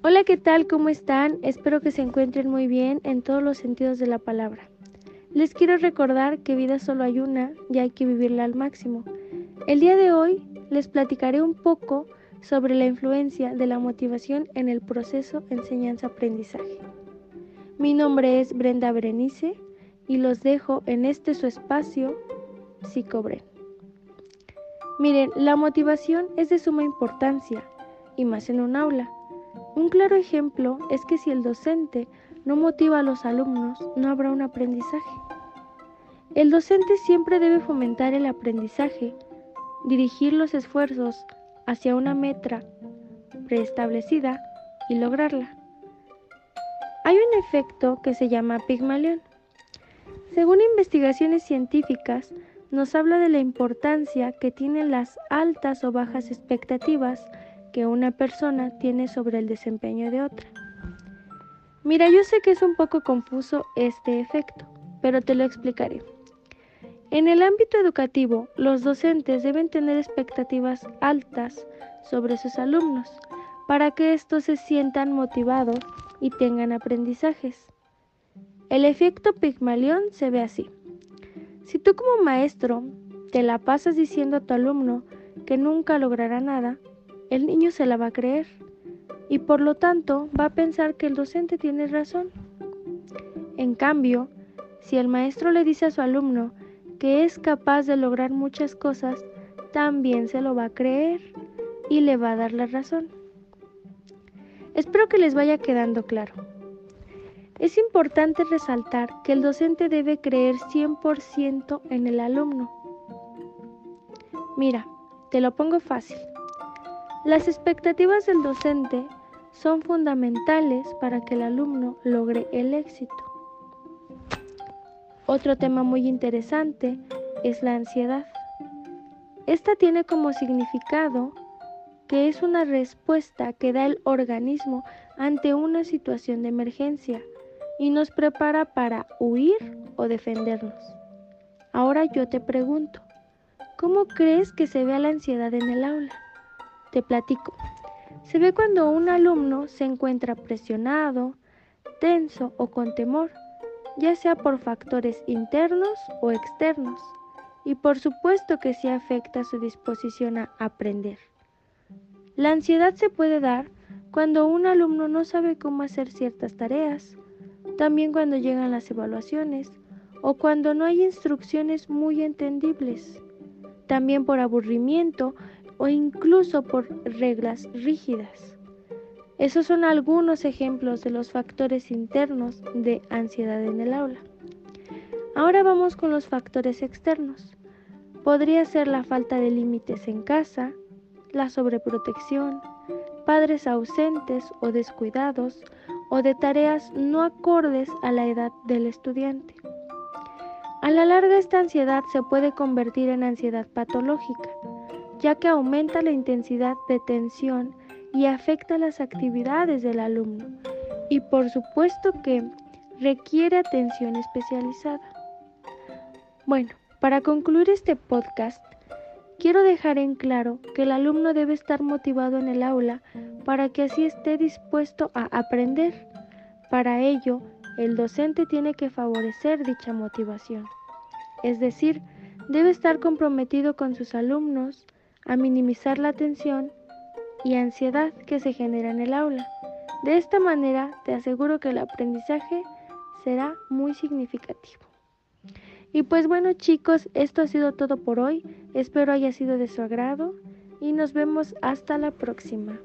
Hola, ¿qué tal? ¿Cómo están? Espero que se encuentren muy bien en todos los sentidos de la palabra. Les quiero recordar que vida solo hay una y hay que vivirla al máximo. El día de hoy les platicaré un poco sobre la influencia de la motivación en el proceso enseñanza-aprendizaje. Mi nombre es Brenda Berenice y los dejo en este su espacio, Psicobren. Miren, la motivación es de suma importancia, y más en un aula. Un claro ejemplo es que si el docente no motiva a los alumnos, no habrá un aprendizaje. El docente siempre debe fomentar el aprendizaje, dirigir los esfuerzos hacia una meta preestablecida y lograrla. Hay un efecto que se llama Pigmalión. Según investigaciones científicas, nos habla de la importancia que tienen las altas o bajas expectativas que una persona tiene sobre el desempeño de otra. Mira, yo sé que es un poco confuso este efecto, pero te lo explicaré. En el ámbito educativo, los docentes deben tener expectativas altas sobre sus alumnos para que estos se sientan motivados y tengan aprendizajes. El efecto Pigmalión se ve así. Si tú como maestro te la pasas diciendo a tu alumno que nunca logrará nada, el niño se la va a creer y por lo tanto va a pensar que el docente tiene razón. En cambio, si el maestro le dice a su alumno que es capaz de lograr muchas cosas, también se lo va a creer y le va a dar la razón. Espero que les vaya quedando claro. Es importante resaltar que el docente debe creer 100% en el alumno. Mira, te lo pongo fácil. Las expectativas del docente son fundamentales para que el alumno logre el éxito. Otro tema muy interesante es la ansiedad. Esta tiene como significado que es una respuesta que da el organismo ante una situación de emergencia y nos prepara para huir o defendernos. Ahora yo te pregunto, ¿cómo crees que se ve la ansiedad en el aula? Te platico. Se ve cuando un alumno se encuentra presionado, tenso o con temor, ya sea por factores internos o externos, y por supuesto que sí afecta su disposición a aprender. La ansiedad se puede dar cuando un alumno no sabe cómo hacer ciertas tareas, también cuando llegan las evaluaciones o cuando no hay instrucciones muy entendibles, también por aburrimiento o incluso por reglas rígidas. Esos son algunos ejemplos de los factores internos de ansiedad en el aula. Ahora vamos con los factores externos. Podría ser la falta de límites en casa, la sobreprotección, padres ausentes o descuidados o de tareas no acordes a la edad del estudiante. A la larga esta ansiedad se puede convertir en ansiedad patológica, ya que aumenta la intensidad de tensión y afecta las actividades del alumno y por supuesto que requiere atención especializada. Bueno, para concluir este podcast, quiero dejar en claro que el alumno debe estar motivado en el aula para que así esté dispuesto a aprender. Para ello, el docente tiene que favorecer dicha motivación. Es decir, debe estar comprometido con sus alumnos a minimizar la tensión y ansiedad que se genera en el aula. De esta manera te aseguro que el aprendizaje será muy significativo. Y pues bueno chicos, esto ha sido todo por hoy. Espero haya sido de su agrado y nos vemos hasta la próxima.